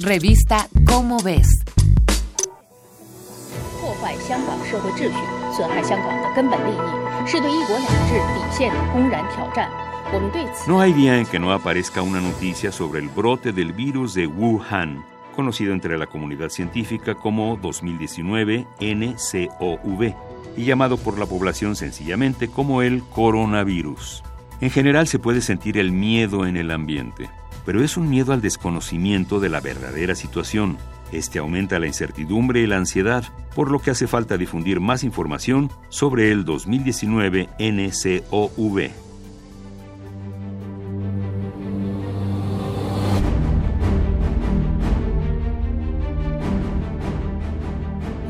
Revista Cómo ves. No hay día en que no aparezca una noticia sobre el brote del virus de Wuhan, conocido entre la comunidad científica como 2019 NCOV y llamado por la población sencillamente como el coronavirus. En general se puede sentir el miedo en el ambiente, pero es un miedo al desconocimiento de la verdadera situación. Este aumenta la incertidumbre y la ansiedad, por lo que hace falta difundir más información sobre el 2019 NCOV.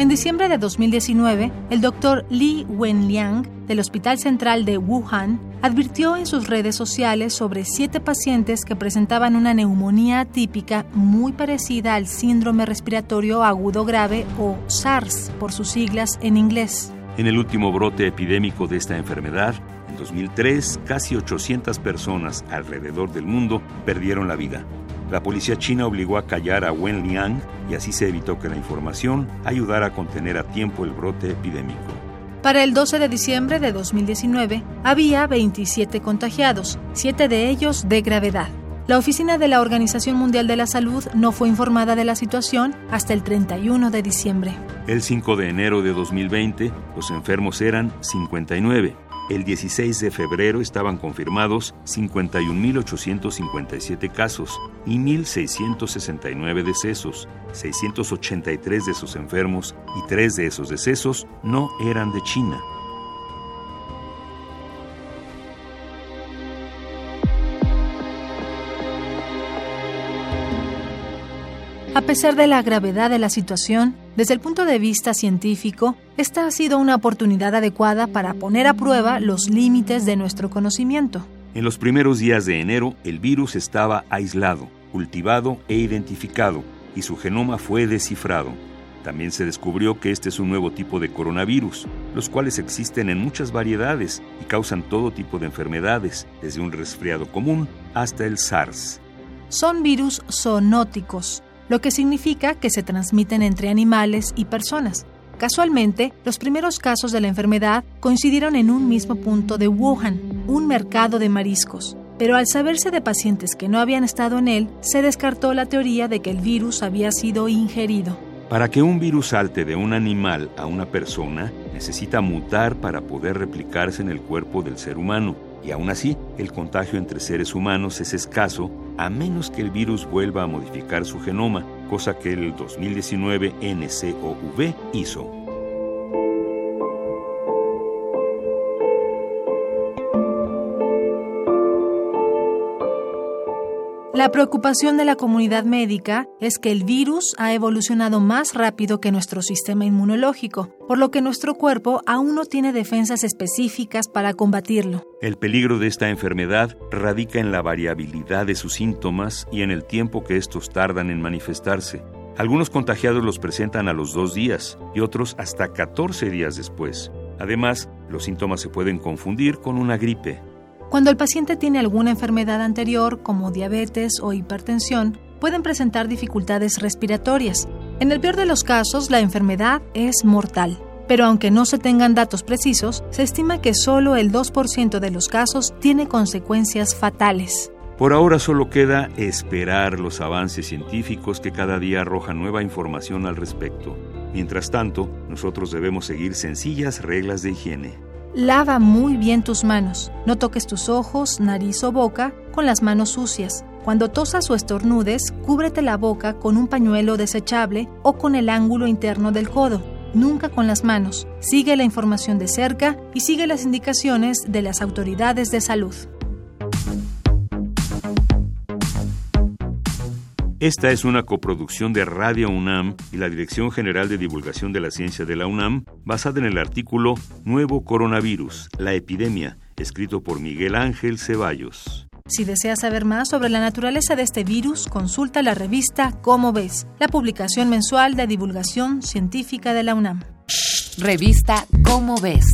En diciembre de 2019, el doctor Li Wenliang del Hospital Central de Wuhan advirtió en sus redes sociales sobre siete pacientes que presentaban una neumonía atípica muy parecida al síndrome respiratorio agudo grave o SARS por sus siglas en inglés. En el último brote epidémico de esta enfermedad, en 2003, casi 800 personas alrededor del mundo perdieron la vida. La policía china obligó a callar a Wen Liang y así se evitó que la información ayudara a contener a tiempo el brote epidémico. Para el 12 de diciembre de 2019 había 27 contagiados, 7 de ellos de gravedad. La oficina de la Organización Mundial de la Salud no fue informada de la situación hasta el 31 de diciembre. El 5 de enero de 2020, los enfermos eran 59 el 16 de febrero estaban confirmados 51.857 casos y 1.669 decesos. 683 de esos enfermos y 3 de esos decesos no eran de China. A pesar de la gravedad de la situación, desde el punto de vista científico, esta ha sido una oportunidad adecuada para poner a prueba los límites de nuestro conocimiento. En los primeros días de enero, el virus estaba aislado, cultivado e identificado, y su genoma fue descifrado. También se descubrió que este es un nuevo tipo de coronavirus, los cuales existen en muchas variedades y causan todo tipo de enfermedades, desde un resfriado común hasta el SARS. Son virus zoonóticos, lo que significa que se transmiten entre animales y personas. Casualmente, los primeros casos de la enfermedad coincidieron en un mismo punto de Wuhan, un mercado de mariscos. Pero al saberse de pacientes que no habían estado en él, se descartó la teoría de que el virus había sido ingerido. Para que un virus salte de un animal a una persona, necesita mutar para poder replicarse en el cuerpo del ser humano. Y aún así, el contagio entre seres humanos es escaso a menos que el virus vuelva a modificar su genoma, cosa que el 2019 NCOV hizo. La preocupación de la comunidad médica es que el virus ha evolucionado más rápido que nuestro sistema inmunológico, por lo que nuestro cuerpo aún no tiene defensas específicas para combatirlo. El peligro de esta enfermedad radica en la variabilidad de sus síntomas y en el tiempo que estos tardan en manifestarse. Algunos contagiados los presentan a los dos días y otros hasta 14 días después. Además, los síntomas se pueden confundir con una gripe. Cuando el paciente tiene alguna enfermedad anterior, como diabetes o hipertensión, pueden presentar dificultades respiratorias. En el peor de los casos, la enfermedad es mortal. Pero aunque no se tengan datos precisos, se estima que solo el 2% de los casos tiene consecuencias fatales. Por ahora solo queda esperar los avances científicos que cada día arrojan nueva información al respecto. Mientras tanto, nosotros debemos seguir sencillas reglas de higiene. Lava muy bien tus manos. No toques tus ojos, nariz o boca con las manos sucias. Cuando tosas o estornudes, cúbrete la boca con un pañuelo desechable o con el ángulo interno del codo. Nunca con las manos. Sigue la información de cerca y sigue las indicaciones de las autoridades de salud. Esta es una coproducción de Radio UNAM y la Dirección General de Divulgación de la Ciencia de la UNAM, basada en el artículo Nuevo Coronavirus, la epidemia, escrito por Miguel Ángel Ceballos. Si deseas saber más sobre la naturaleza de este virus, consulta la revista Cómo ves, la publicación mensual de divulgación científica de la UNAM. Revista Cómo ves